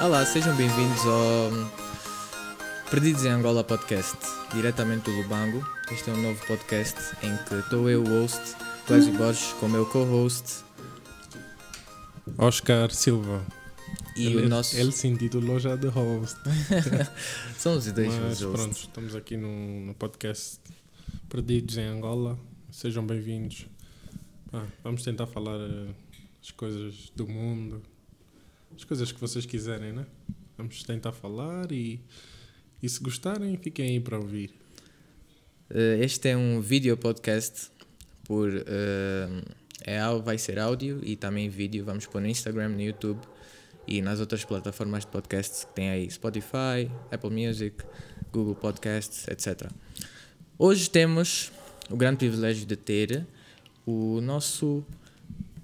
Olá, sejam bem-vindos ao Perdidos em Angola podcast, diretamente do Lubango. Este é um novo podcast em que estou eu, o host, Clésio Borges, com o meu co-host Oscar Silva. e ele, o nosso. ele se intitulou já de host. São os dois Mas hosts. pronto, estamos aqui no, no podcast Perdidos em Angola. Sejam bem-vindos. Ah, vamos tentar falar eh, as coisas do mundo, as coisas que vocês quiserem, né? Vamos tentar falar e, e se gostarem, fiquem aí para ouvir. Eh, Este é um vídeo podcast por eh, é, vai ser áudio e também vídeo. Vamos pôr no Instagram, no YouTube e nas outras plataformas de podcasts que tem aí Spotify, Apple Music, Google Podcasts, etc. Hoje temos o grande privilégio de ter o nosso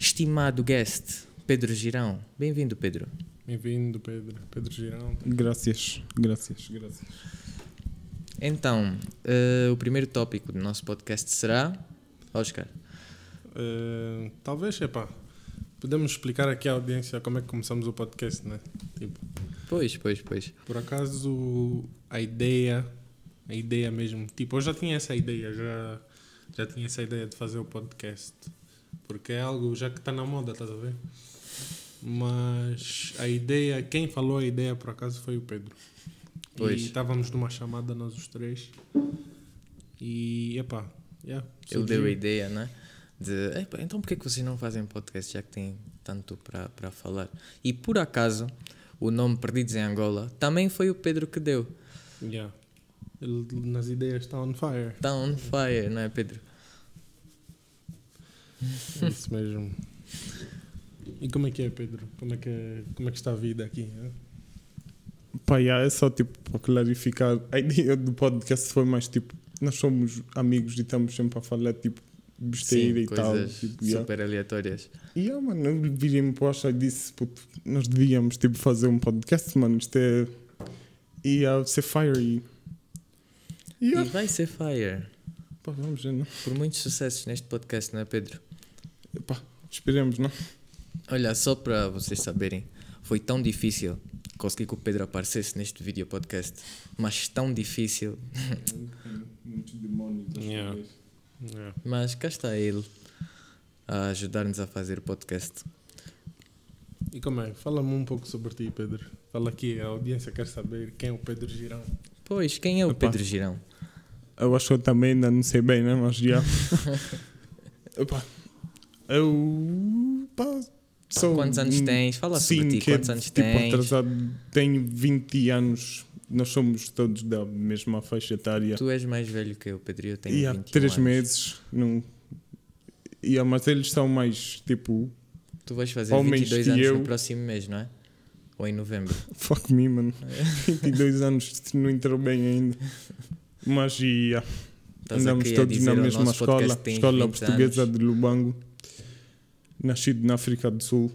estimado guest, Pedro Girão. Bem-vindo, Pedro. Bem-vindo, Pedro. Pedro Girão. Graças, graças, graças. Então, eh, o primeiro tópico do nosso podcast será Oscar. Eh, talvez, epá, podemos explicar aqui à audiência como é que começamos o podcast, né? Tipo, Pois, pois, pois. Por acaso, a ideia, a ideia mesmo, tipo, eu já tinha essa ideia, já, já tinha essa ideia de fazer o podcast, porque é algo já que está na moda, estás a ver? Mas a ideia, quem falou a ideia por acaso foi o Pedro. Pois. E estávamos numa chamada nós os três. E, epá, yeah, Ele surgiu. deu a ideia, né? De, "Epá, então por que vocês não fazem podcast já que têm tanto para para falar? E por acaso, o nome Perdidos em Angola também foi o Pedro que deu. Yeah. Ele nas ideias está on fire. Está on fire, não é, Pedro? É isso mesmo. E como é que é, Pedro? Como é que, é- como é que está a vida aqui? hein? Pá, yeah, é só tipo para clarificar. A ideia do podcast foi mais tipo, nós somos amigos e estamos sempre a falar tipo besteira e tal. coisas Tipo, yeah. super aleatórias. E yeah, mano, eu virei-me para o Oscar e disse, puto, nós devíamos tipo fazer um podcast, mano. Isto é. Ia ser fire e. E Yeah. vai ser fire. Pá, vamos ver, não? Por muitos sucessos neste podcast, não é, Pedro? Pá, esperemos, não? Olha, só para vocês saberem, foi tão difícil conseguir que o Pedro aparecesse neste vídeo podcast, mas tão difícil. Muitos demónios. Yeah. Yeah. Mas cá está ele a ajudar-nos a fazer o podcast. E como é? Fala-me um pouco sobre ti, Pedro. Fala aqui, a audiência quer saber quem é o Pedro Girão. Pois, quem é o Epá. Pedro Girão? Eu acho que eu também ainda não sei bem, né? Mas já. Epá, eu. Pá, sou. Quantos anos tens? Fala sobre ti, é, quantos anos tipo, tens? atrasado. Tenho 20 anos. Nós somos todos da mesma faixa etária. Tu és mais velho que eu, Pedro, eu tenho E há 21 três anos. meses. Não... E há, mas eles são mais tipo. Tu vais fazer Homens 22 que anos eu. no próximo mês, não é? Ou em novembro. Fuck me, mano. 22 anos não entrou bem ainda. Mas e, ah, Estás andamos todos na mesma escola. Escola 20 Portuguesa anos. de Lubango. Nascido na África do Sul.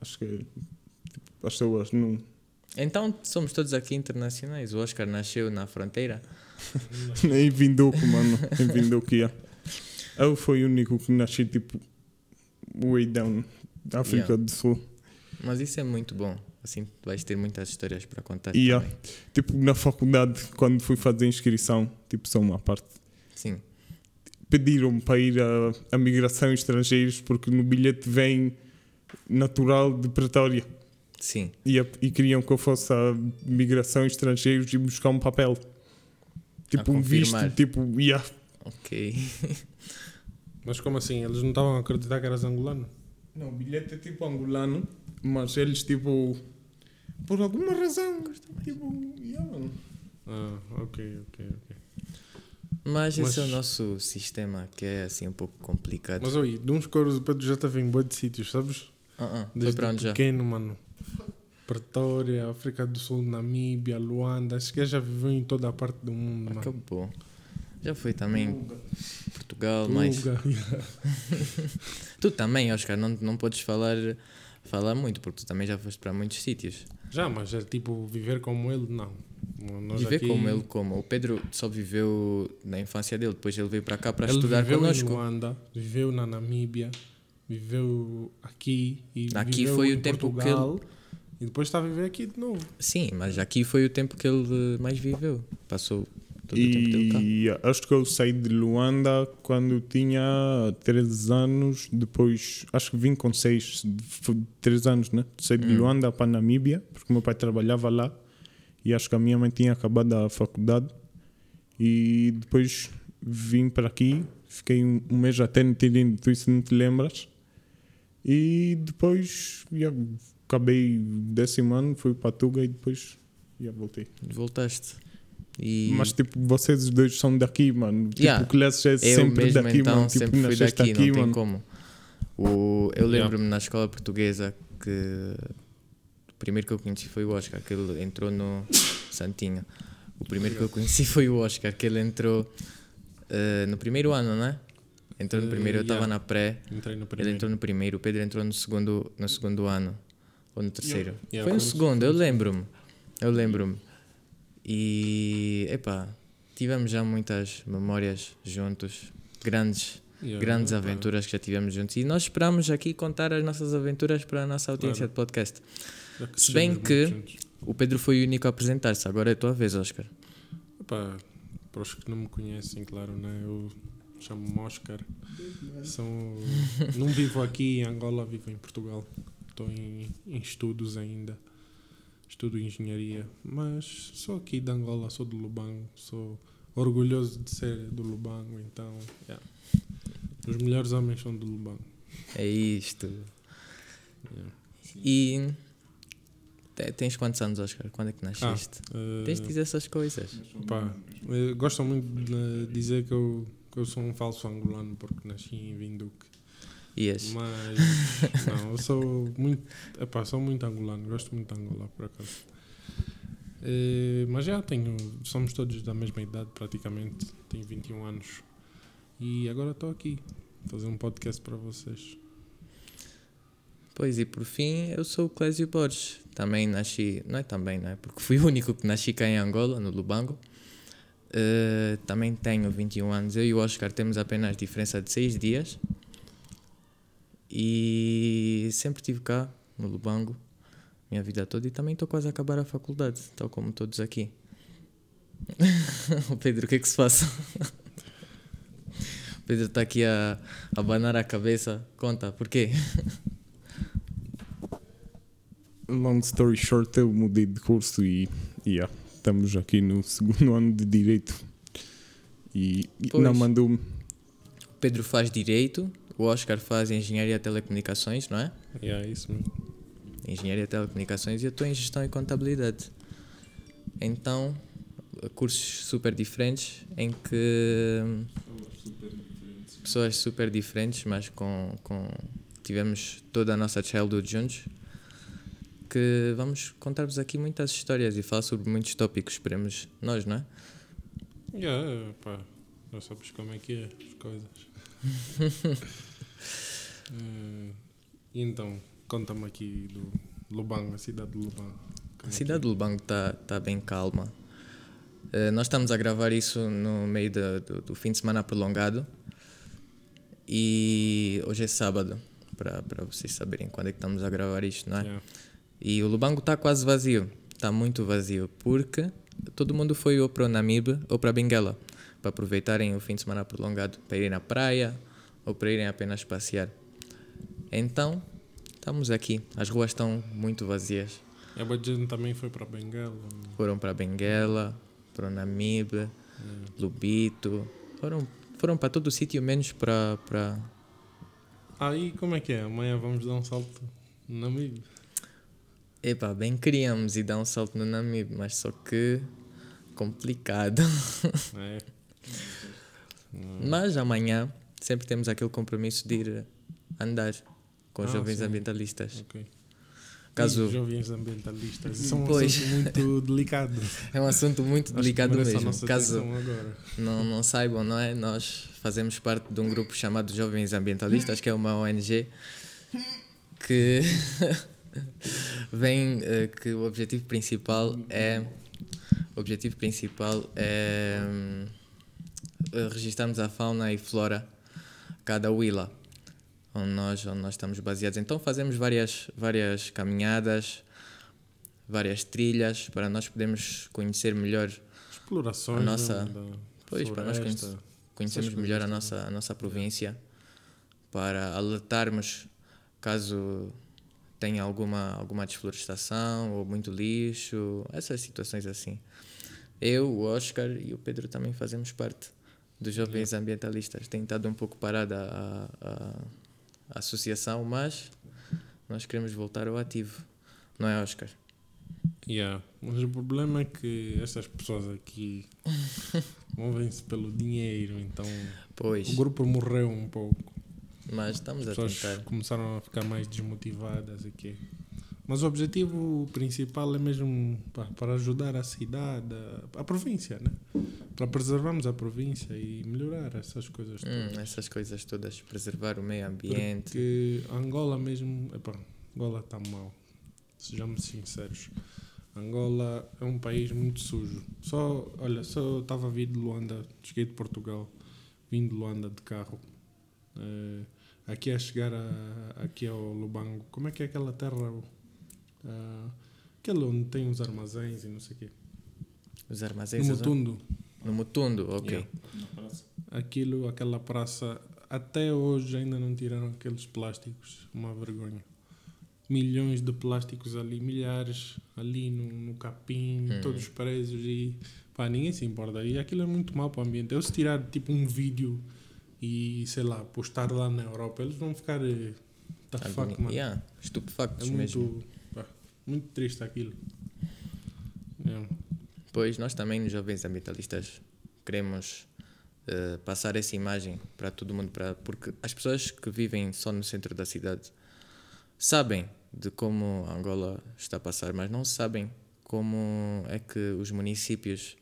Acho que tipo, as pessoas não. Então somos todos aqui internacionais. O Oscar nasceu na fronteira. Nem Vinduco, mano. Em Vinduco, yeah. Eu fui o único que nasci tipo way down da África Yeah. do Sul. Mas isso é muito bom. Assim vais ter muitas histórias para contar Yeah. também. Tipo, na faculdade, quando fui fazer inscrição, tipo, só uma parte. Sim. Pediram para ir a, a migração estrangeiros porque no bilhete vem natural de Pretória. Sim. E, a- e queriam que eu fosse a migração estrangeiros e buscar um papel. Tipo, um visto, tipo, yeah. Ok. Mas como assim? Eles não estavam a acreditar que eras angolano? Não, o bilhete é tipo angolano, mas eles, tipo, por alguma razão, tipo, yeah. Ah, ok, ok, ok. Mas, esse é o Mas- nosso sistema que é assim um pouco complicado. Mas oi, de uns coros o Pedro já esteve em boa de sítios, sabes? Ah, foi Desde para onde já? pequeno, mano. Pretória, África do Sul, Namíbia, Luanda. Acho que já viveu em toda a parte do mundo, mano. Acabou. Já foi também Portugal, mas Tuga, yeah. tu também, Oscar, não, não podes falar, falar muito, porque tu também já foste para muitos sítios. Já, mas é tipo viver como ele, não. Nós Viver aqui- como ele, como. O Pedro só viveu na infância dele, depois ele veio para cá para Ele estudar viveu connosco. em Luanda, viveu na Namíbia, viveu aqui e Aqui viveu foi o em tempo que Portugal. E depois está a viver aqui de novo. Sim, mas aqui foi o tempo que ele mais viveu. Passou todo o tempo dele cá. E acho que eu saí de Luanda quando tinha 13 anos. Depois, acho que vim com 6, 3 anos, né? Saí de Hum. Luanda para Namíbia, porque meu pai trabalhava lá. E acho que a minha mãe tinha acabado a faculdade. E depois vim para aqui. Fiquei um, um mês até no Tirino, tu se não te lembras. E depois já, acabei décimo ano, fui para Tuga e depois já voltei. Voltaste. E Mas tipo, vocês dois são daqui, mano. Tipo, Yeah. o Clécio é sempre mesmo daqui, então mano. Tipo, sempre fui daqui, aqui, não tem mano. como. O, eu lembro-me na escola portuguesa que o primeiro que eu conheci foi o Oscar, que ele entrou no Santinho. O primeiro que eu conheci foi o Oscar, que ele entrou eh, no primeiro ano, não é? Entrou no Eh, primeiro, eu estava yeah. na pré, Entrei no ele primeiro. entrou no primeiro, o Pedro entrou no segundo, no segundo ano, ou no terceiro. Yeah, foi no foi no segundo, eu lembro-me. Eu lembro-me. E, epá, tivemos já muitas memórias juntos, grandes Yeah, grandes pá. aventuras que já tivemos juntos. E nós esperamos aqui contar as nossas aventuras para a nossa audiência Claro. de podcast. Se bem que- juntos. O Pedro foi o único a apresentar-se, agora é a tua vez, Oscar. Epá, para os que não me conhecem, claro, né? Eu chamo-me Oscar. Sou... não vivo aqui em Angola, vivo em Portugal. Estou em, em estudos ainda. Estudo engenharia. Mas sou aqui de Angola, sou do Lubango. Sou orgulhoso de ser do Lubango, então. yeah. Os melhores homens são do Lubango. É isto. Yeah. E. te- Tens quantos anos, Oscar? Quando é que nasceste? Uh, Tens de dizer essas coisas. Pá, eh, gostam muito de dizer que eu, que eu sou um falso angolano porque nasci em Vinduque. Ias. Mas não, eu sou muito, epá, sou muito angolano, gosto muito de Angola por acaso. Eh, mas já tenho, somos todos da mesma idade praticamente, tenho 21 anos e agora estou aqui a fazer um podcast para vocês. Pois, e por fim, eu sou o Clésio Borges. Também nasci, não é também, não é? Porque fui o único que nasci cá em Angola, no Lubango. Eh, também tenho 21 anos. Eu e o Oscar temos apenas diferença de 6 dias. E sempre estive cá, no Lubango, minha vida toda. E também estou quase a acabar a faculdade, tal como todos aqui. Pedro, o que é que se passa? Pedro está aqui a, a abanar a cabeça. Conta, porquê? Long story short, eu mudei de curso e yeah, estamos aqui no segundo ano de Direito. E Pois. não mandou-me. O Pedro faz Direito, o Oscar faz Engenharia de Telecomunicações, não é? E é isso mesmo. Engenharia de Telecomunicações e eu estou em Gestão e Contabilidade. Então, cursos super diferentes em que pessoas super diferentes, mas com, com tivemos toda a nossa childhood juntos. Que vamos contar-vos aqui muitas histórias e falar sobre muitos tópicos, esperemos nós, não é? Yeah, pá, já sabes como é que é as coisas. E então, conta-me aqui do Lubango, a cidade de Lubango. A Como é cidade de Lubango está tá bem calma. Eh, nós estamos a gravar isso no meio da- do, do fim de semana prolongado. E hoje é sábado, para vocês saberem quando é que estamos a gravar isto, não é? é? Yeah. E o Lubango está quase vazio. Está muito vazio, porque todo mundo foi ou para o Namibe ou para Benguela, para aproveitarem o fim de semana prolongado, para irem na praia ou para irem apenas passear. Então, estamos aqui. As ruas estão muito vazias. E a gente também foi para Benguela. Foram para Benguela, para o Namibe, Yeah. Lubito. Foram, foram para todo o sítio, menos para, para. Aí como é que é? Amanhã vamos dar um salto no amigo. Epá, bem queríamos ir dar um salto no Namibe, mas só que. complicado. É. Mas amanhã sempre temos aquele compromisso de ir andar com os Ah, jovens sim. ambientalistas. Ok. Caso E jovens ambientalistas. Isso é um Pois. assunto muito delicado. é um assunto muito Acho delicado mesmo. Caso não, não saibam, não é? Nós fazemos parte de um grupo chamado Jovens Ambientalistas, que é uma ONG que vem eh, que o objetivo principal é o objetivo principal é eh, registarmos a fauna e flora cada willa onde nós onde nós estamos baseados então fazemos várias várias caminhadas várias trilhas para nós podermos conhecer melhor, Explorações. A nossa- né, da Pois, para nós floresta. conhecermos melhor a nossa, a nossa província, para alertarmos caso tenha alguma, alguma desflorestação ou muito lixo, essas situações assim. Eu, o Oscar e o Pedro também fazemos parte dos jovens ambientalistas. Tem estado um pouco parada a, a, a associação, mas nós queremos voltar ao ativo, não é, Oscar? Yeah. Mas o problema é que essas pessoas aqui movem-se pelo dinheiro, então Pois, o grupo morreu um pouco. Mas estamos a As pessoas tentar. começaram a ficar mais desmotivadas aqui. Mas o objetivo principal é mesmo pá, para ajudar a cidade, a, a província, né? Para preservarmos a província e melhorar essas coisas todas. Hum, essas coisas todas, preservar o meio ambiente. Porque Angola mesmo, epá, Angola está mal. Sejamos sinceros. Angola é um país muito sujo. Só, olha, só estava a vir de Luanda, cheguei de Portugal, vim de Luanda de carro. Eh, aqui a chegar a, aqui ao Lubango, como é que é aquela terra? Ah, aquele onde tem os armazéns e não sei o quê. Os No armazéns. Mutundo. No Mutundo, ok. Yeah. Aquilo, aquela praça, até hoje ainda não tiraram aqueles plásticos. Uma vergonha. Milhões de plásticos ali, milhares ali no, no capim, Hum. todos presos e pá, ninguém se importa. E aquilo é muito mau para o ambiente. Eu se tirar tipo um vídeo e sei lá, postar lá na Europa, eles vão ficar. Agoni- fuck, mano. Yeah, estupefactos É mesmo. muito, pá, muito triste aquilo. É. Pois nós também, nos Jovens Ambientalistas, queremos eh, passar essa imagem para todo mundo, para, porque as pessoas que vivem só no centro da cidade sabem de como Angola está a passar, mas não sabem como é que os municípios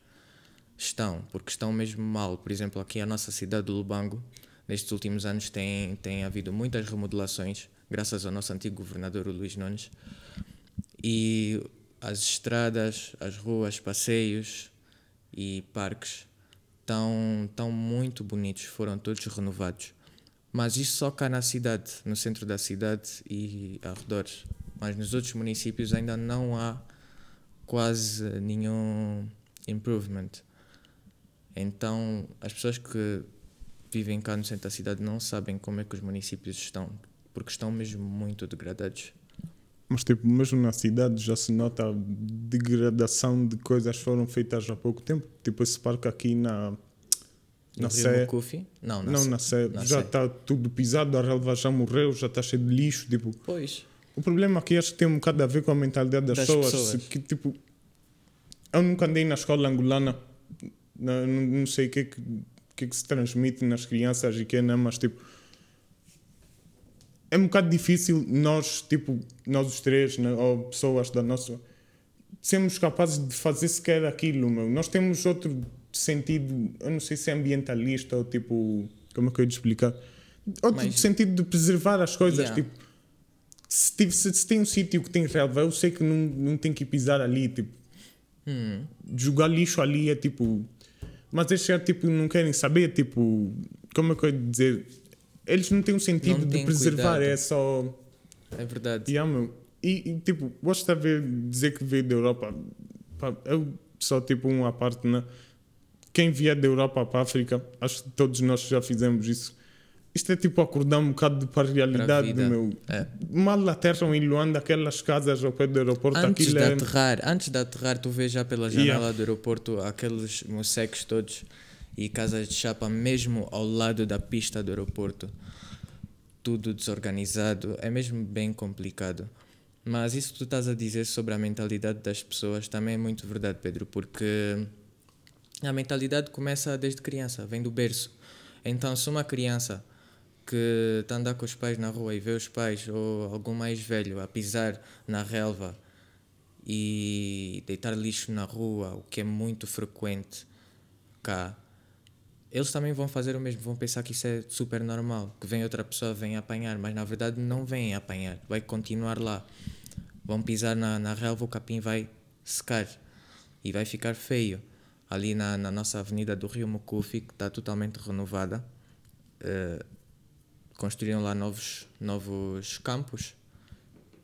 estão, porque estão mesmo mal. Por exemplo, aqui a nossa cidade do Lubango, nestes últimos anos tem, tem havido muitas remodelações, graças ao nosso antigo governador, Luís Nunes, e as estradas, as ruas, passeios e parques estão, estão muito bonitos, foram todos renovados. Mas isso só cá na cidade, no centro da cidade e arredores. Mas nos outros municípios ainda não há quase nenhum improvement. Então, as pessoas que vivem cá no centro da cidade não sabem como é que os municípios estão, porque estão mesmo muito degradados. Mas, tipo, mesmo na cidade já se nota a degradação de coisas que foram feitas há pouco tempo. Tipo, esse parque aqui na. Na Sé. Não, na Não, na Sé. Já está tudo pisado, a relva já morreu, já está cheio de lixo. Tipo, Pois. o problema aqui acho que tem um bocado a ver com a mentalidade das, Das pessoas. pessoas. Que, tipo, eu nunca andei na escola angolana, não, não, sei o que, é que, que, é que se transmite nas crianças e que não, mas tipo. É um bocado difícil nós, tipo, nós os três, né, ou pessoas da nossa. sermos capazes de fazer sequer aquilo, meu. Nós temos outro sentido, eu não sei se é ambientalista ou tipo. Como é que eu ia te explicar? Outro Mas- sentido de preservar as coisas, Yeah. tipo se, tive- se- se tem um sítio que tem relva, eu sei que não, não tem que pisar ali, tipo, Hum. jogar lixo ali é tipo. Mas estes tipo, não querem saber, tipo, como é que eu ia dizer? Eles não têm um sentido Não de preservar, cuidado. é só. É verdade. Yeah, meu. E, e, tipo, gosto de ver, dizer que veio da Europa. Pá, eu só tipo uma parte, né? Quem vier da Europa para a África, acho que todos nós já fizemos isso. Isto é tipo acordar um bocado para a realidade vida. do meu. É. Mal aterram em Luanda, aquelas casas ao pé do aeroporto, Antes de é. aterrar, antes de aterrar, tu vês já pela janela Yeah. do aeroporto aqueles moseques todos e casas de chapa mesmo ao lado da pista do aeroporto. Tudo desorganizado, é mesmo bem complicado. Mas isso que tu estás a dizer sobre a mentalidade das pessoas também é muito verdade, Pedro, porque a mentalidade começa desde criança, vem do berço. Então, se uma criança que está a andar com os pais na rua e vê os pais ou algum mais velho a pisar na relva e deitar lixo na rua, o que é muito frequente cá, eles também vão fazer o mesmo, vão pensar que isso é super normal, que vem outra pessoa, vem apanhar, mas na verdade não vem apanhar, vai continuar lá. Vão pisar na, na relva, o capim vai secar e vai ficar feio. Ali na, na nossa avenida do Rio Mucufi, que está totalmente renovada, eh, construíram lá novos, novos campos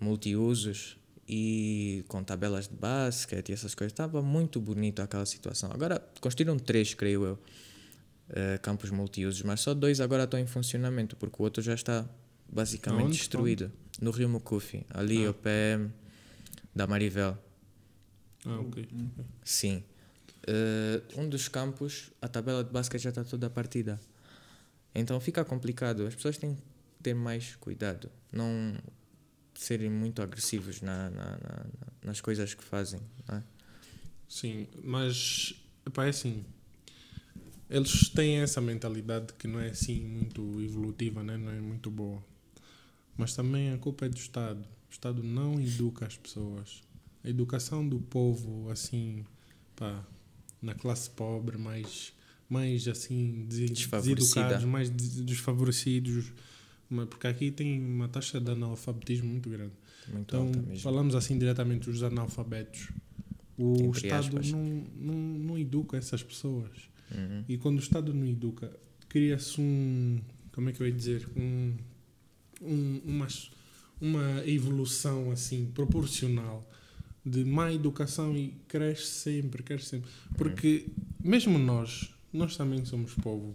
multiusos e com tabelas de basquete e essas coisas. Estava muito bonito aquela situação. Agora construíram três, creio eu, uh, campos multiusos, mas só dois agora estão em funcionamento, porque o outro já está basicamente Aonde destruído. No Rio Mucufi, ali Ah. ao pé da Marivel. Ah, ok. Sim. Eh, um dos campos, a tabela de basquete já está toda partida. Então fica complicado. As pessoas têm que ter mais cuidado. Não serem muito agressivos na, na- na- na- nas coisas que fazem. é? Sim, mas epá, é assim. Eles têm essa mentalidade que não é assim muito evolutiva, né? não é muito boa. Mas também a culpa é do Estado. O Estado não educa as pessoas. A educação do povo, assim, pá, na classe pobre, mais, mais assim, deseducados, mais des- desfavorecidos. Porque aqui tem uma taxa de analfabetismo muito grande. Muito Então, falamos assim diretamente dos analfabetos. O Entre Estado aspas. não, não, não educa essas pessoas. Uhum. E quando o Estado não educa, cria-se um. Como é que eu ia dizer? Um, um, uma, uma evolução assim proporcional de má educação e cresce sempre, cresce sempre. Porque mesmo nós, nós também somos povo.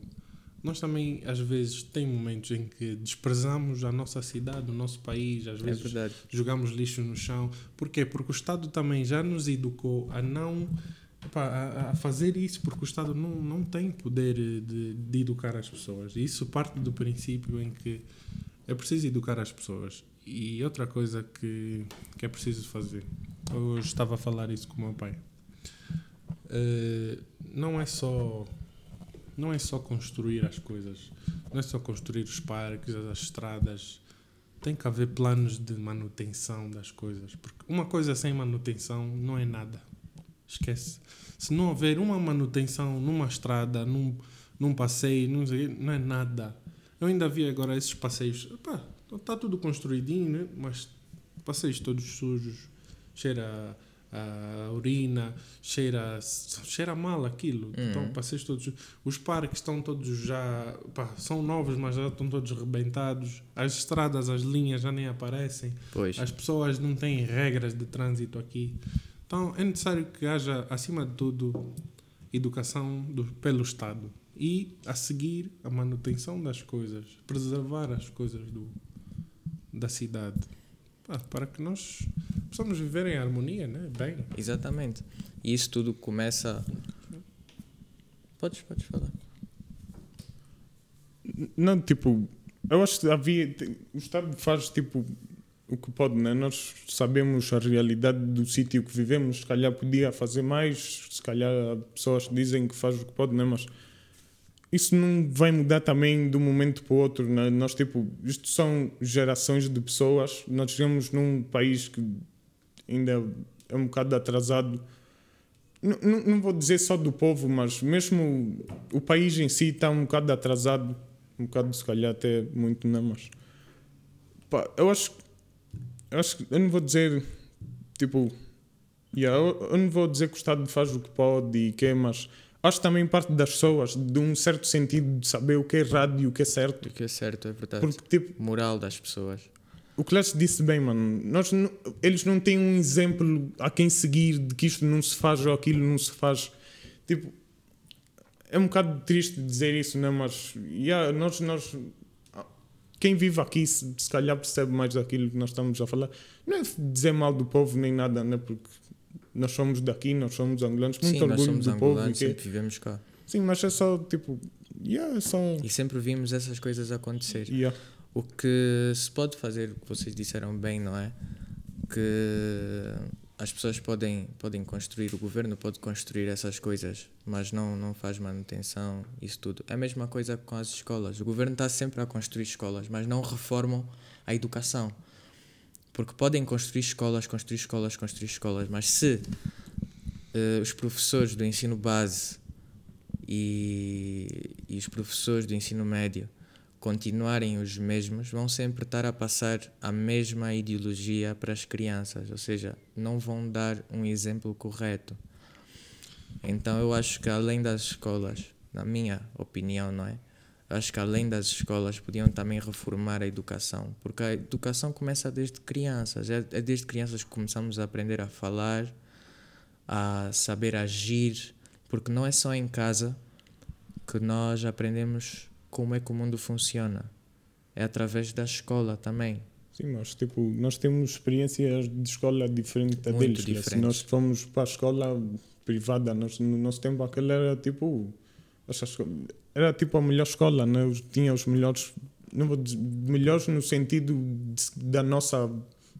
Nós também, às vezes, tem momentos em que desprezamos a nossa cidade, o nosso país, às É vezes verdade. jogamos lixo no chão. Porquê? Porque o Estado também já nos educou a não a, fazer isso, porque o Estado não, não tem poder de, de educar as pessoas. Isso parte do princípio em que é preciso educar as pessoas. E outra coisa que, que é preciso fazer. Eu estava a falar isso com o meu pai. Eh, não é só não é só construir as coisas, não é só construir os parques, as estradas, tem que haver planos de manutenção das coisas. Porque uma coisa sem manutenção não é nada. Esquece. Se não houver uma manutenção numa estrada, num, num passeio, sei, não é nada. Eu ainda vi agora esses passeios. Está tudo construidinho, né? mas passeios todos sujos. Cheira a urina, cheira, cheira mal aquilo. Uhum. Então, passeios todos. Os parques estão todos já. Pá, são novos, mas já estão todos rebentados. As estradas, as linhas já nem aparecem. Pois. As pessoas não têm regras de trânsito aqui. Então é necessário que haja, acima de tudo, educação do, pelo Estado. E, a seguir, a manutenção das coisas. Preservar as coisas do, da cidade. Para que nós possamos viver em harmonia, né? Bem. Exatamente. E isso tudo começa. Podes, podes falar. Não, tipo, eu acho que havia. O Estado faz tipo o que pode, né? Nós sabemos a realidade do sítio que vivemos, se calhar podia fazer mais, se calhar pessoas dizem que faz o que pode, né? Mas isso não vai mudar também de um momento para o outro, né? Nós, tipo, isto são gerações de pessoas, nós vivemos num país que ainda é um bocado atrasado. Não, não, vou dizer só do povo, mas mesmo o país em si está um bocado atrasado, um bocado se calhar até muito não, mas pá, eu acho eu acho que eu não vou dizer tipo yeah, eu, eu não vou dizer que o Estado faz o que pode e que é, mas acho também parte das pessoas de um certo sentido de saber o que é errado e o que é certo O que é certo, é verdade. porque tipo Moral das pessoas. o Leste disse bem, mano. Nós, eles não têm um exemplo a quem seguir de que isto não se faz ou aquilo não se faz. Tipo, é um bocado triste dizer isso, né? Mas, yeah, nós, nós, quem vive aqui, se, se calhar percebe mais daquilo que nós estamos a falar. Não é dizer mal do povo nem nada, né? Porque nós somos daqui, nós somos angolanos, muito Sim, nós orgulho somos do povo. que- sempre vivemos cá. Sim, mas é só, tipo, yeah, é só. E sempre vimos essas coisas acontecer. Yeah. O que se pode fazer, o que vocês disseram bem, não é? Que as pessoas podem, podem construir, o governo pode construir essas coisas, mas não, não faz manutenção, isso tudo. É a mesma coisa com as escolas. O governo está sempre a construir escolas, mas não reformam a educação. Porque podem construir escolas, construir escolas, construir escolas, mas se eh, os professores do ensino base e, e os professores do ensino médio continuarem os mesmos, vão sempre estar a passar a mesma ideologia para as crianças, ou seja, não vão dar um exemplo correto. Então eu acho que além das escolas, na minha opinião, não é? Acho que além das escolas podiam também reformar a educação, porque a educação começa desde crianças, é, é desde crianças que começamos a aprender a falar, a saber agir, porque não é só em casa que nós aprendemos como é que o mundo funciona, é através da escola também. Sim, mas tipo, nós temos experiências de escola diferente Muito deles. né? Se diferentes. nós fomos para a escola privada, nós, no nosso tempo aquela era tipo. Era tipo a melhor escola, né? Tinha os melhores. Não vou dizer, melhores no sentido de- da nossa.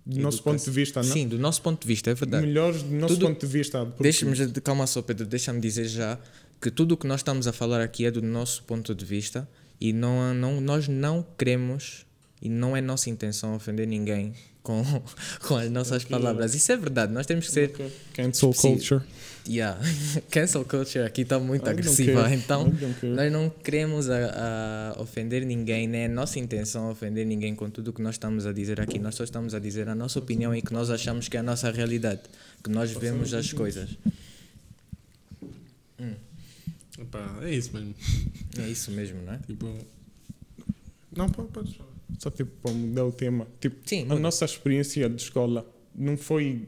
Do nosso Educação. ponto de vista, não? Sim, do nosso ponto de vista, é verdade. Melhores do nosso Tudo- ponto de vista. porque- Deixa-me, calma só, Pedro, deixa-me dizer já que tudo o que nós estamos a falar aqui é do nosso ponto de vista e não, não, nós não queremos e não é nossa intenção ofender ninguém com, com as nossas palavras. Isso é verdade, nós temos que ser. Cancel Específico. culture. Yeah. Cancel culture aqui está muito I don't agressiva, então nós não queremos a, a ofender ninguém, nem é nossa intenção ofender ninguém com tudo o que nós estamos a dizer aqui. Nós só estamos a dizer a nossa opinião e que nós achamos que é a nossa realidade, que nós vemos as coisas. Epá, é isso mesmo. É isso mesmo, não é? Tipo. Não, pode, pode falar. Só tipo para mudar o tema. Tipo, Sim, a muda. nossa experiência de escola não foi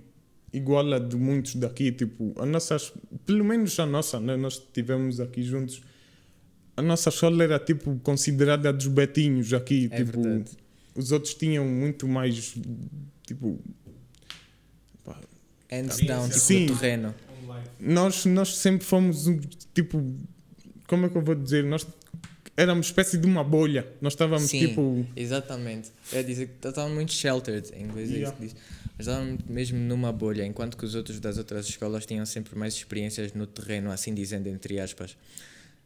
igual a de muitos daqui. Tipo, a nossa, pelo menos a nossa, né? nós estivemos aqui juntos. A nossa escola era tipo considerada dos betinhos aqui. É tipo, verdade. os outros tinham muito mais. Tipo, pá, Hands down, tipo Sim. no terreno. nós, nós sempre fomos um, tipo. Como é que eu vou dizer? Nós éramos espécie de uma bolha. Nós estávamos Sim. tipo. Exatamente. É dizer que estavam muito sheltered, em inglês é isso Yeah. que diz. Mas estavam mesmo numa bolha, enquanto que os outros das outras escolas tinham sempre mais experiências no terreno, assim dizendo, entre aspas.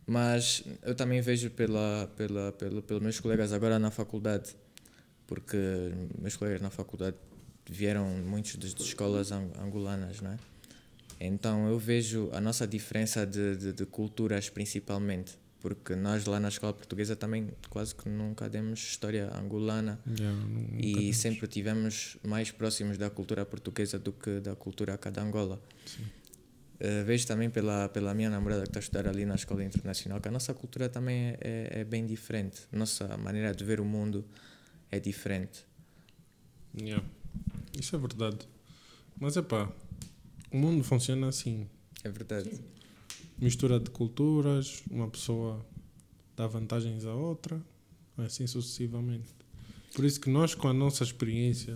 Mas eu também vejo pela, pela, pelo, pelos meus colegas agora na faculdade, porque meus colegas na faculdade vieram muitos de, de escolas ang- angolanas, não é? Então eu vejo a nossa diferença de, de, de culturas principalmente, porque nós lá na escola portuguesa também quase que nunca demos história angolana Yeah, e temos. sempre tivemos mais próximos da cultura portuguesa do que da cultura cá de Angola. Eh, vejo também pela, pela minha namorada que está a estudar ali na escola internacional que a nossa cultura também é, é, é bem diferente. Nossa maneira de ver o mundo é diferente. Yeah. Isso é verdade. Mas é pá, o mundo funciona assim. É verdade. Mistura de culturas, uma pessoa dá vantagens à outra, assim sucessivamente. Por isso que nós, com a nossa experiência,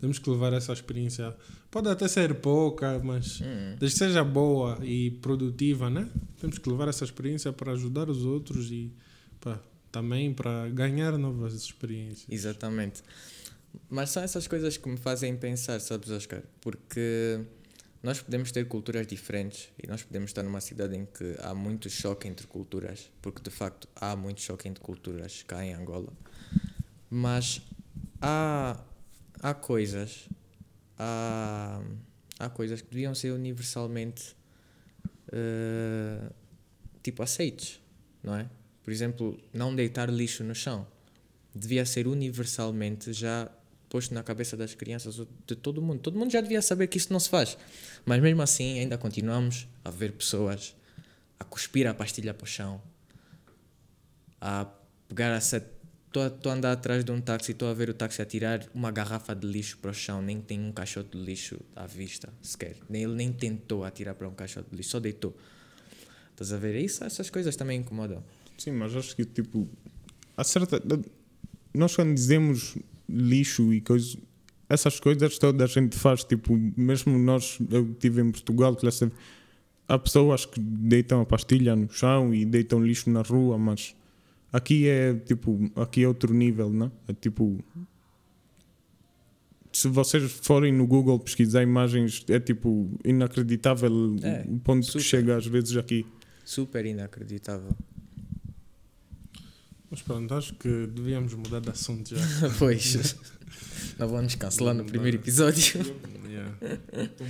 temos que levar essa experiência. Pode até ser pouca, mas Hum, desde que seja boa e produtiva, né? Temos que levar essa experiência para ajudar os outros e também para ganhar novas experiências. Exatamente. Mas são essas coisas que me fazem pensar, sabes, Oscar? Porque nós podemos ter culturas diferentes e nós podemos estar numa cidade em que há muito choque entre culturas, porque de facto há muito choque entre culturas cá em Angola. Mas há, há coisas, há, há coisas que deviam ser universalmente eh, tipo aceites, não é? Por exemplo, não deitar lixo no chão devia ser universalmente já posto na cabeça das crianças de todo mundo. Todo mundo já devia saber que isso não se faz. Mas mesmo assim, ainda continuamos a ver pessoas a cuspir a pastilha para o chão, a pegar a set. Estou a andar atrás de um táxi, estou a ver o táxi a tirar uma garrafa de lixo para o chão, nem tem um caixote de lixo à vista sequer. Nem, ele nem tentou atirar para um caixote de lixo, só deitou. Estás a ver? Isso, essas coisas também incomodam. Sim, mas acho que tipo. Há certa. Nós quando dizemos lixo e coisas. Essas coisas toda a gente faz, tipo, mesmo nós, eu estive em Portugal, classe, há pessoas que deitam a pastilha no chão e deitam lixo na rua, mas aqui é tipo, aqui é outro nível, não? É tipo, se vocês forem no Google pesquisar imagens, é tipo inacreditável É, o ponto super. que chega às vezes aqui. Super inacreditável. Mas pronto, acho que devíamos mudar de assunto já. pois. Não vamos cancelar no primeiro episódio. Yeah.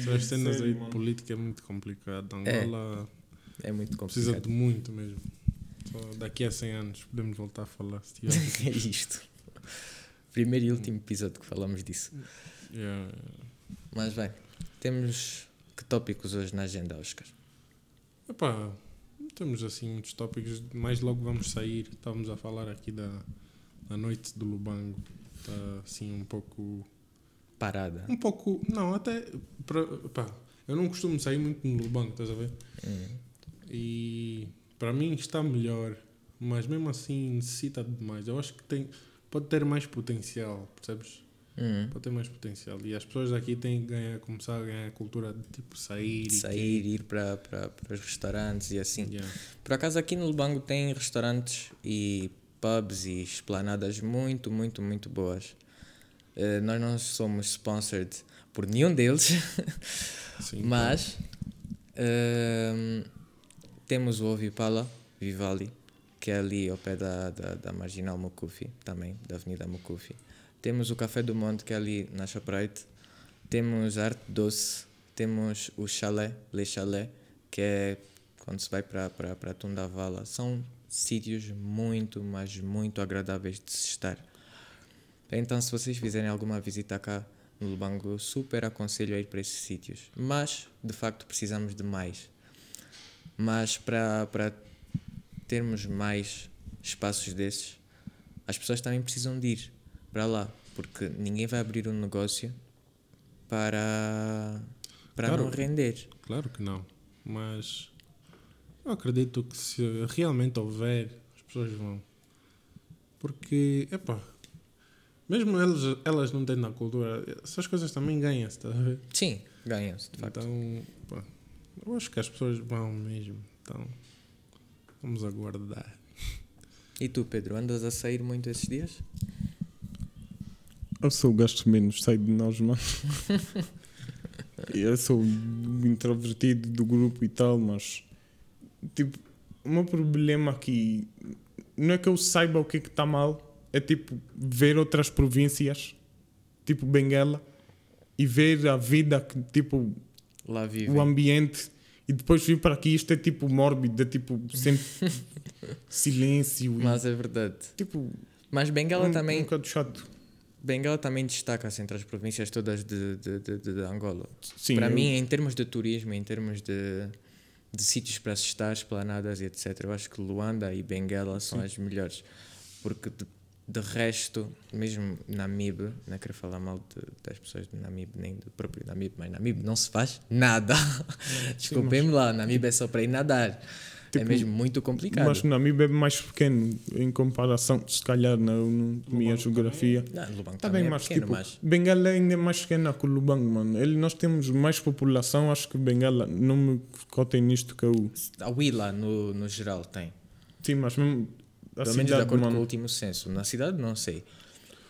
Só as cenas aí de política é muito complicado. Angola É muito precisa complicado. de muito mesmo. Só daqui a 100 anos podemos voltar a falar. Se tiver. é isto. Primeiro e último episódio que falamos disso. Yeah. Mas bem, temos que tópicos hoje na agenda, Oscar? Epá, temos assim muitos tópicos. Mais logo vamos sair. Estávamos a falar aqui da, da noite do Lubango. Está assim um pouco. Parada. Um pouco. Não, até. Pra, pá, eu não costumo sair muito no Lubango, estás a ver? Hum. E para mim está melhor, mas mesmo assim necessita de mais. Eu acho que tem, pode ter mais potencial, percebes? Hum. Pode ter mais potencial. E as pessoas daqui têm que ganhar, começar a ganhar a cultura de tipo sair. e Sair, ir para, para, para os restaurantes e assim. Yeah. Por acaso aqui no Lubango tem restaurantes e pubs e esplanadas muito, muito, muito boas. Eh, nós não somos sponsored por nenhum deles, Sim, mas ehm, temos o Ovipala Vivali, que é ali ao pé da, da, da Marginal Mucufi, também, da Avenida Mucufi. Temos o Café do Monte, que é ali na Shoprite. Temos Arte Doce. Temos o Chalé, Le Chalé, que é quando se vai para, Tundavala. São sítios muito, mas muito agradáveis de se estar. Então, se vocês fizerem alguma visita cá no Lubango, super aconselho a ir para esses sítios. Mas, de facto, precisamos de mais. Mas para termos mais espaços desses, as pessoas também precisam de ir para lá, porque ninguém vai abrir um negócio para, para Claro. não render. Claro que não. Mas eu acredito que se realmente houver, as pessoas vão. Porque, epá, mesmo elas, elas não tendo a cultura, essas coisas também ganham-se, estás a ver? Sim, ganham-se, de facto. Então, pá, eu acho que as pessoas vão mesmo. Então, vamos aguardar. E tu, Pedro, andas a sair muito esses dias? Eu sou o gasto menos sai de nós, mano. eu sou o introvertido do grupo e tal, mas tipo, o meu problema aqui não é que eu saiba o que é que está mal, é tipo ver outras províncias, tipo Benguela, e ver a vida que tipo Lá vive. o ambiente e depois vir para aqui isto é tipo mórbido, é tipo sempre silêncio Mas é verdade. tipo Mas Bengala um, também um bocado chato. Bengala também destaca-se entre as províncias todas de, de, de, de- Angola. Sim, para eu- mim, em termos de turismo, em termos de, de sítios para se estar, esplanadas e etc., eu acho que Luanda e Benguela são as melhores. Porque de, de resto, mesmo Namibe, não quero falar mal de- das pessoas de Namibe, nem do próprio Namibe, mas Namibe não se faz nada. Desculpem-me lá, Namibe é só para ir nadar. é Tipo, mesmo muito complicado. Mas Namibe é mais pequeno em comparação, se calhar, na, minha geografia. Não, Lubango Está também bem, é mas pequeno, tipo, mas Bengala ainda é mais pequena que o Lubango, mano. Ele, nós temos mais população, acho que Bengala, não me cotem nisto que eu. a Willa, no, no geral, tem. Sim, mas mesmo. Pelo menos de acordo com o último censo. Na cidade, não sei.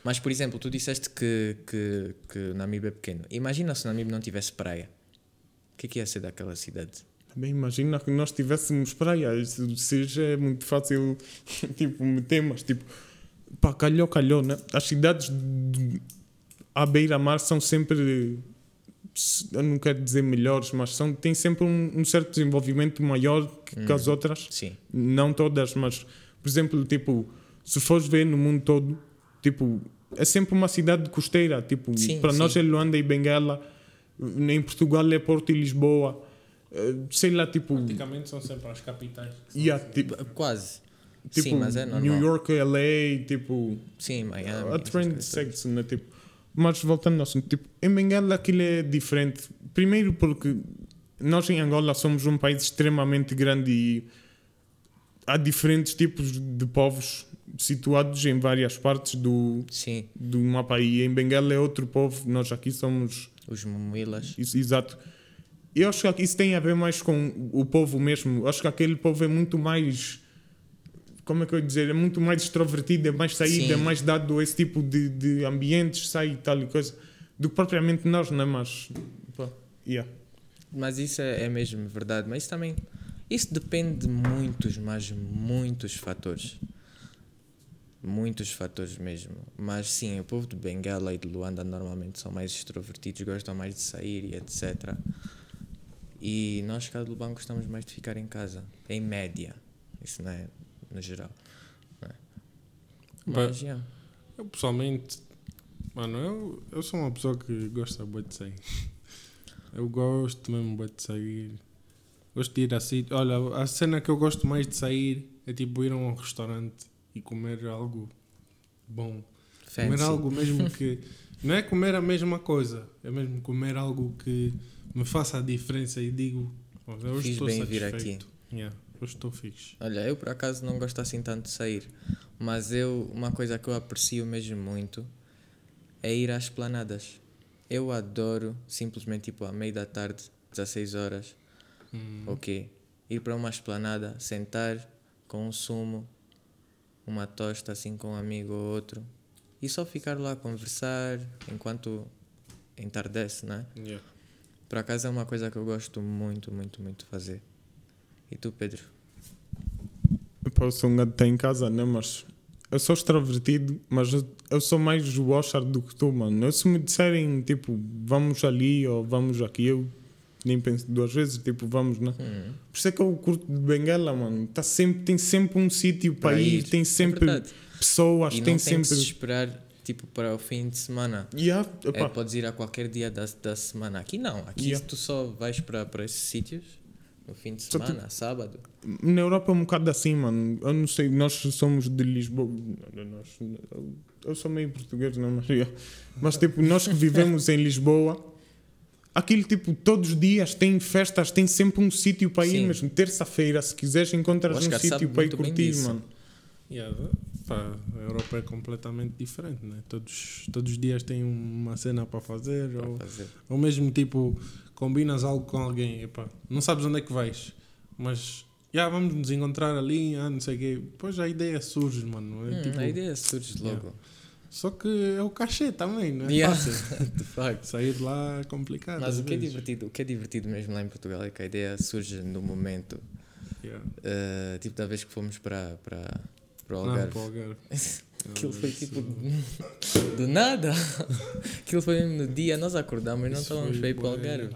Mas, por exemplo, tu disseste que, que, que Namibe é pequeno. Imagina se Namibe não tivesse praia. O que é que ia ser daquela cidade? Bem, imagina que nós tivéssemos praia, seja é muito fácil, tipo, meter, mas tipo, pá, calhou, calhou, né? As cidades de- à beira-mar são sempre, se- eu não quero dizer melhores, mas são, têm sempre um, um certo desenvolvimento maior que, que as outras. Sim. Não todas, mas, por exemplo, tipo, se fores ver no mundo todo, tipo, é sempre uma cidade costeira. Tipo, para nós é Luanda e Benguela, em Portugal é Porto e Lisboa. Eh, Sei lá, tipo, Praticamente são sempre as capitais. yeah, tipo, Quase. tipo Sim, mas é normal. New York, LA, tipo, Sim, Miami. a trend segue-se, né? Tipo, mas voltando ao assunto, tipo, em Benguela aquilo é diferente. Primeiro porque nós em Angola somos um país extremamente grande e há diferentes tipos de povos situados em várias partes do, Sim, do mapa e em Benguela é outro povo, nós aqui somos os Mumuilas. isso, exato. Eu acho que isso tem a ver mais com o povo mesmo. Eu acho que aquele povo é muito mais. Como é que eu ia dizer? É muito mais extrovertido, é mais saído, Sim. é mais dado a esse tipo de, de ambientes, sai e tal e coisa, do que propriamente nós, não é? Mas. pá, yeah. Mas isso é, é mesmo verdade. Mas isso também. Isso depende de muitos, mas muitos fatores. Muitos fatores mesmo. Mas sim, o povo de Benguela e de Luanda normalmente são mais extrovertidos, gostam mais de sair e etc. E nós cá do banco gostamos mais de ficar em casa. Em média. Isso não é no geral. é? Mas, yeah. Eu pessoalmente, mano, eu, eu sou uma pessoa que gosta muito de sair. Eu gosto mesmo bué de sair. Gosto de ir assim. Olha, a cena que eu gosto mais de sair é tipo ir a um restaurante e comer algo bom. Comer Fancy. algo mesmo que. Não é comer a mesma coisa, é mesmo comer algo que me faça a diferença e digo. "Olha, Hoje Fiz estou bem vir satisfeito. Yeah, hoje estou fixe. Olha, eu por acaso não gosto assim tanto de sair, mas eu uma coisa que eu aprecio mesmo muito é ir às planadas. Eu adoro simplesmente tipo à meia da tarde, 16 horas, Hum. ok, ir para uma esplanada, sentar com um sumo, uma tosta assim com um amigo ou outro e só ficar lá a conversar enquanto entardece, né? Yeah. Por acaso é uma coisa que eu gosto muito, muito, muito de fazer. E tu, Pedro? Eu sou um gato que está em casa, né? Mas eu sou extrovertido, mas eu, eu sou mais washer do que tu, mano. Eu, se me disserem, tipo, vamos ali ou vamos aqui, eu nem penso duas vezes, tipo, vamos, né? Hum, Por isso é que eu curto de Benguela, mano. Tá sempre, tem sempre um sítio para para ir, tem É sempre verdade. pessoas, não tem tem que se sempre. esperar tipo para o fim de semana. Yeah, É, podes ir a qualquer dia da, da semana. Aqui não. Aqui Yeah. tu só vais para, para esses sítios no fim de Só tu- semana, sábado. Na Europa é um bocado assim, mano. Eu não sei, nós somos de Lisboa. Nós- eu- sou meio português, não, mas, yeah. mas tipo, nós que vivemos em Lisboa, aquilo tipo, todos os dias tem festas, tem sempre um sítio para ir Sim. mesmo. Terça-feira, se quiseres, encontras um sítio para ir curtir, mano. Yeah, pá, a Europa é completamente diferente, né? Todos, todos os dias tem uma cena para fazer, para ou, fazer. ou mesmo tipo, combinas algo com alguém, epá, não sabes onde é que vais, mas já vamos nos encontrar ali, ah, não sei o quê. Depois a ideia surge, mano. É, Hum, tipo, a ideia surge logo. Só que é o cachê também, não é Yeah. De facto. Sair de lá é complicado. Mas o que, é divertido, o que é divertido mesmo lá em Portugal é que a ideia surge no momento. Yeah. Uh, tipo, da vez que fomos para, para, para o Não, Algarve. para o Algarve. Aquilo foi tipo do nada. Aquilo foi mesmo no dia, nós acordamos e não estávamos foi para o Algarve.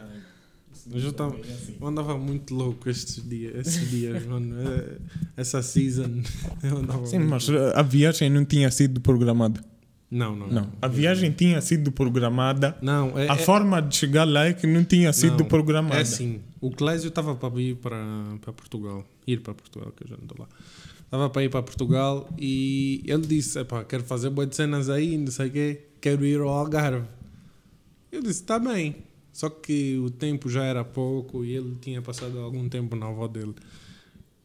Mas eu, tava, eu andava muito louco estes dias, esses dias, mano. É, Essa season. Eu andava Sim, mas louco. a viagem não tinha sido programada. Não, não. Não, a viagem tinha sido programada. Não, é, A é, forma de chegar lá é que não tinha sido não, programada. É assim. O Clésio estava para ir para, para Portugal. Ir para Portugal, que eu já não estou lá. Estava para ir para Portugal e ele disse: Epá, quero fazer boas de cenas aí, não sei o quê, quero ir ao Algarve. Eu disse: Está bem. Só que o tempo já era pouco e ele tinha passado algum tempo na avó dele.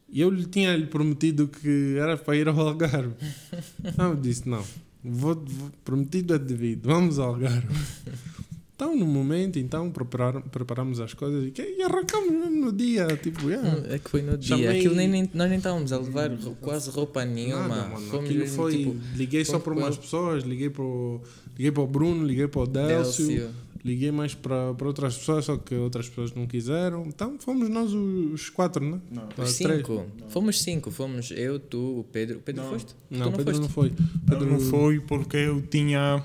E eu lhe tinha lhe prometido que era para ir ao Algarve. Então eu disse: Não, vou, vou- prometido é devido, vamos ao Algarve. Então, no momento, então, preparar, preparamos as coisas e, e arrancamos mesmo no dia. Tipo, yeah. Hum, É que foi no dia. Chamei- Aquilo nem, nem- nós nem estávamos a levar quase roupa nenhuma. Nada, mano. Fomos Aquilo foi. tipo, liguei só para umas pessoas, liguei para o, liguei para o Bruno, liguei para o Délcio, Délcio. Liguei mais para, para outras pessoas, só que outras pessoas não quiseram. Então fomos nós os quatro, né? Não. Ah, Os cinco. Fomos cinco. Fomos eu, tu, o Pedro. O Pedro Não. foste? Não, tu não Pedro foste? não foi. Eu Pedro não foi porque eu tinha,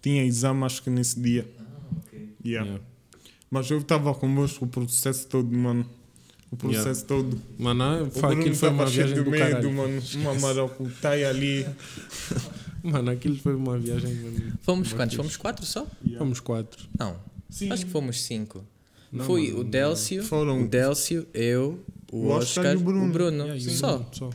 tinha exame acho que nesse dia. Yeah. Yeah. Mas eu estava convosco o processo todo, mano. O processo todo. Mano, ah, O foi, Bruno aquilo foi uma viagem de do medo, caralho. mano. Uma maracutaia ali. Mano, aquilo foi uma viagem mesmo. Fomos quantos? Fomos quatro só? Fomos quatro. Não. Sim. Acho que fomos cinco. Não, Foi mano, o Délcio, Foram- o Délcio, eu, o, O Oscar Oscar, e o Bruno. o Bruno. Yeah, e o só. Bruno, só.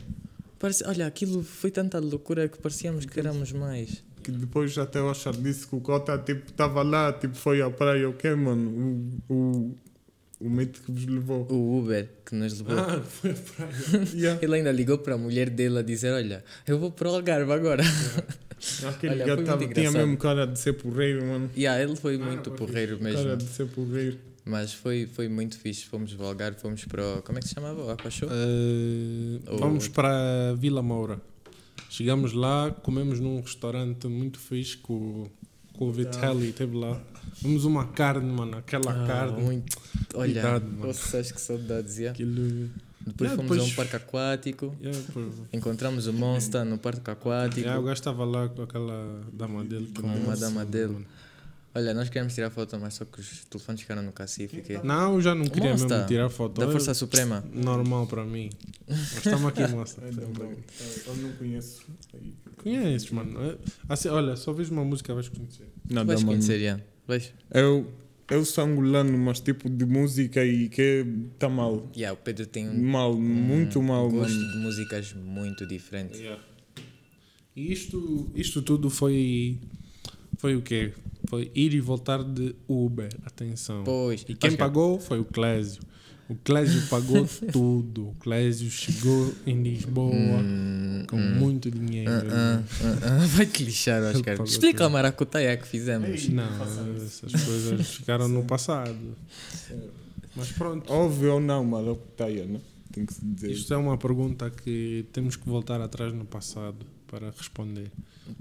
Parece, olha, aquilo foi tanta loucura que parecíamos que éramos mais. Que depois até o Achar disse que o Cota tipo estava lá, tipo foi à praia, o quê, mano? O, o, o mate que vos levou. O Uber que nos levou. Ah, foi a praia. Yeah. Ele ainda ligou para a mulher dele a dizer: Olha, eu vou para o Algarve agora. Aquele Olha, gato tava, tinha mesmo cara de ser porreiro, mano. yeah, ele foi muito porreiro mesmo. Cara de ser porreiro. Mas foi, foi muito fixe. Fomos para o Algarve, fomos para o. Como é que se chamava? O Aqua Show? Eh, Ou- Vamos para Vila Moura. Chegamos lá, comemos num restaurante muito fixe com, com o Vitelli, esteve lá. Vimos uma carne, mano, aquela Ah, carne. Muito. Olha, mano. nossa, acho que saudades. Yeah. Aquilo. Depois Yeah, fomos a um depois- parque aquático. Yeah, pô. Encontramos o Monster no parque aquático. Yeah, o gajo estava lá com aquela dama dele. Com uma dama dele. Mano. Olha, nós queremos tirar foto, mas só que os telefones ficaram no cacife. Que... Não, eu já não queria Monster, mesmo tirar foto. Da Força Suprema. Normal para mim. Mas estamos aqui, moça. Não, não. Eu não conheço. Conheces, mano. É- Assim, olha, só vês uma música, vais conhecer. Nada, vais conhecer, Ian. Vais. Eu, eu sou angolano, mas tipo de música e que tá mal. Yeah, o Pedro tem um, Mal, muito mal, gosto mano. de músicas muito diferente. E isto, isto tudo foi. Foi o quê? Foi ir e voltar de Uber. Atenção. Pois, E quem acho que- pagou foi o Clésio. O Clésio pagou tudo. O Clésio chegou em Lisboa Hum, com hum. muito dinheiro. Ah, ah, ah, ah, Vai-te lixar, Oscar. Explica tudo. a maracutaia que fizemos. Não, essas coisas ficaram no passado. Mas pronto. Óbvio ou não, maracutaia, né? Tem que se dizer. Isto é uma pergunta que temos que voltar atrás no passado para responder.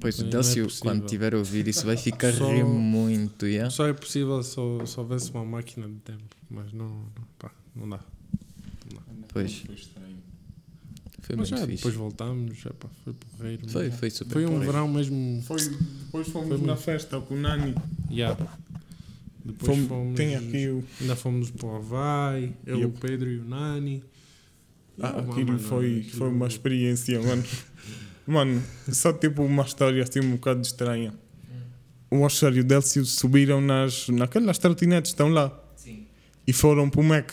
Pois o Não é quando tiver a ouvir isso, vai ficar Só- rir muito. Yeah? Só é possível se, se houvesse uma máquina de tempo, mas não, não, pá, não dá. Pois. Foi mas muito já, fixe. depois voltámos, epá, foi porreiro. Foi, foi super. Foi um porreiro. verão mesmo. Foi, depois fomos Foi na muito- festa com o Nani. Yeah. Depois Fomos, fomos, tem aqui o. Ainda fomos para o Havaí, eu, Yep. o Pedro e o Nani. Ah, Yeah, aquilo mano, foi, aquilo- foi uma experiência, mano. Mano, só tipo uma história assim um bocado estranha. O Oscar e o Délcio subiram nas, naquelas trotinetes, estão lá. Sim. E foram para o Mac.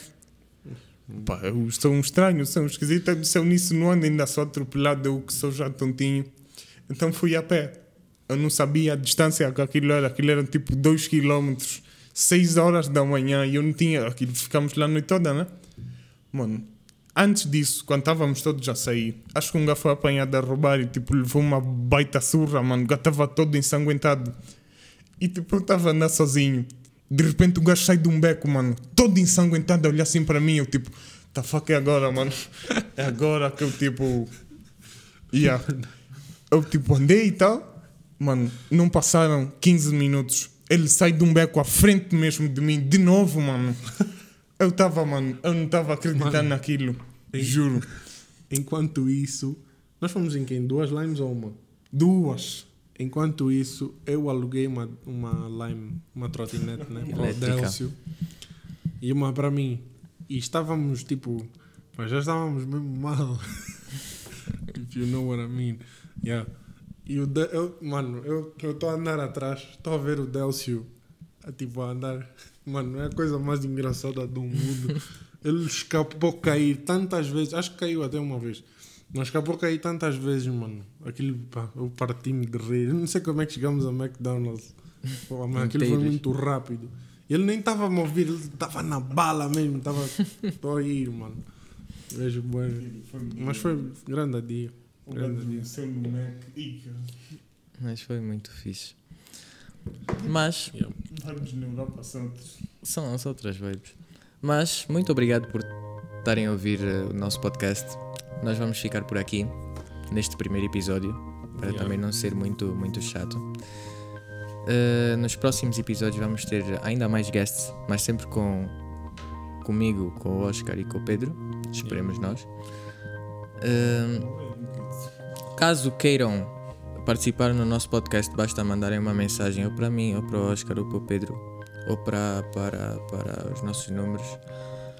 Pá, eu sou estranho, sou um esquisito. Se eu nisso não ando, ainda sou atropelado, eu que sou já tontinho. Então fui a pé. Eu não sabia a distância que aquilo era. Aquilo eram tipo 2 km, 6 horas da manhã. E eu não tinha. Aquilo ficamos lá a noite toda, né? Mano, antes disso, quando estávamos todos a sair, acho que um gajo foi apanhado a roubar e tipo levou uma baita surra, mano. O gajo estava todo ensanguentado. E tipo, eu estava a andar sozinho. De repente o gajo sai de um beco, mano, todo ensanguentado, a olhar assim para mim. Eu tipo, tá fuck é agora, mano. É agora que eu tipo. Yeah. Eu tipo andei e tal. Mano, não passaram 15 minutos. Ele sai de um beco à frente mesmo de mim, de novo, mano. Eu estava, mano, eu não estava acreditando Mano. naquilo. Sim. Juro. Enquanto isso, nós fomos em quem? Duas limes ou uma? Duas. Enquanto isso, eu aluguei uma, uma Lime, uma trotinete, né? Para o. Délcio. E uma para mim. E estávamos tipo. Mas já estávamos mesmo mal. If you know what I mean. Yeah. E o De eu, mano, eu estou a andar atrás, estou a ver o Délcio a, tipo, a andar. Mano, é a coisa mais engraçada do mundo. Ele escapou a cair tantas vezes, acho que caiu até uma vez. Mas escapou a cair tantas vezes, mano. Aquilo, pá, eu parti-me de rir. Eu não sei como é que chegamos a McDonald's. Pô, mas aquilo foi muito rápido. Ele nem estava a me ouvir, ele estava na bala mesmo. Estava a ir, mano. Vejo bem. Mas foi grande dia. O Grande dia. Mac Mas foi muito fixe. Mas Yeah. vamos na Europa Santos. são as outras vibes. Mas muito obrigado por estarem a ouvir eh, o nosso podcast. Nós vamos ficar por aqui neste primeiro episódio para Yeah. também não ser muito muito chato. Eh, nos próximos episódios vamos ter ainda mais guests, mas sempre com comigo, com o Oscar e com o Pedro. Esperemos nós. Eh, caso queiram participar no nosso podcast, basta mandarem uma mensagem ou para mim, ou para o Oscar, ou para o Pedro, ou para, para, para os nossos números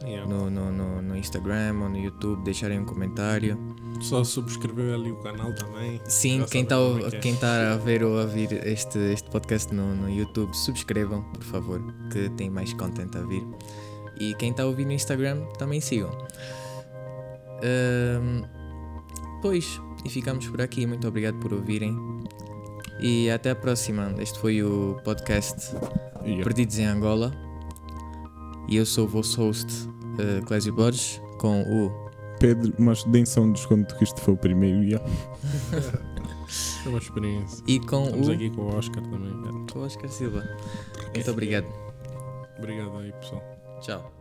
Yeah. no, no, no, no Instagram ou no YouTube, deixarem um comentário. Só subscrever ali o canal também. Sim, quem está como é é. quem tá a ver ou a ouvir este, este podcast no, no YouTube, subscrevam, por favor, que tem mais content a vir. E quem está a ouvir no Instagram, também sigam. Ahm, pois, e ficamos por aqui. Muito obrigado por ouvirem. E até a próxima. Este foi o podcast Yeah. Perdidos em Angola. E eu sou o vosso host, uh, Clésio Borges, com o Pedro, mas só um desconto que isto foi o primeiro. Yeah. É uma experiência. e com Estamos o, aqui com o Oscar também. cara. com o Oscar Silva. Muito obrigado. Obrigado aí, pessoal. Tchau.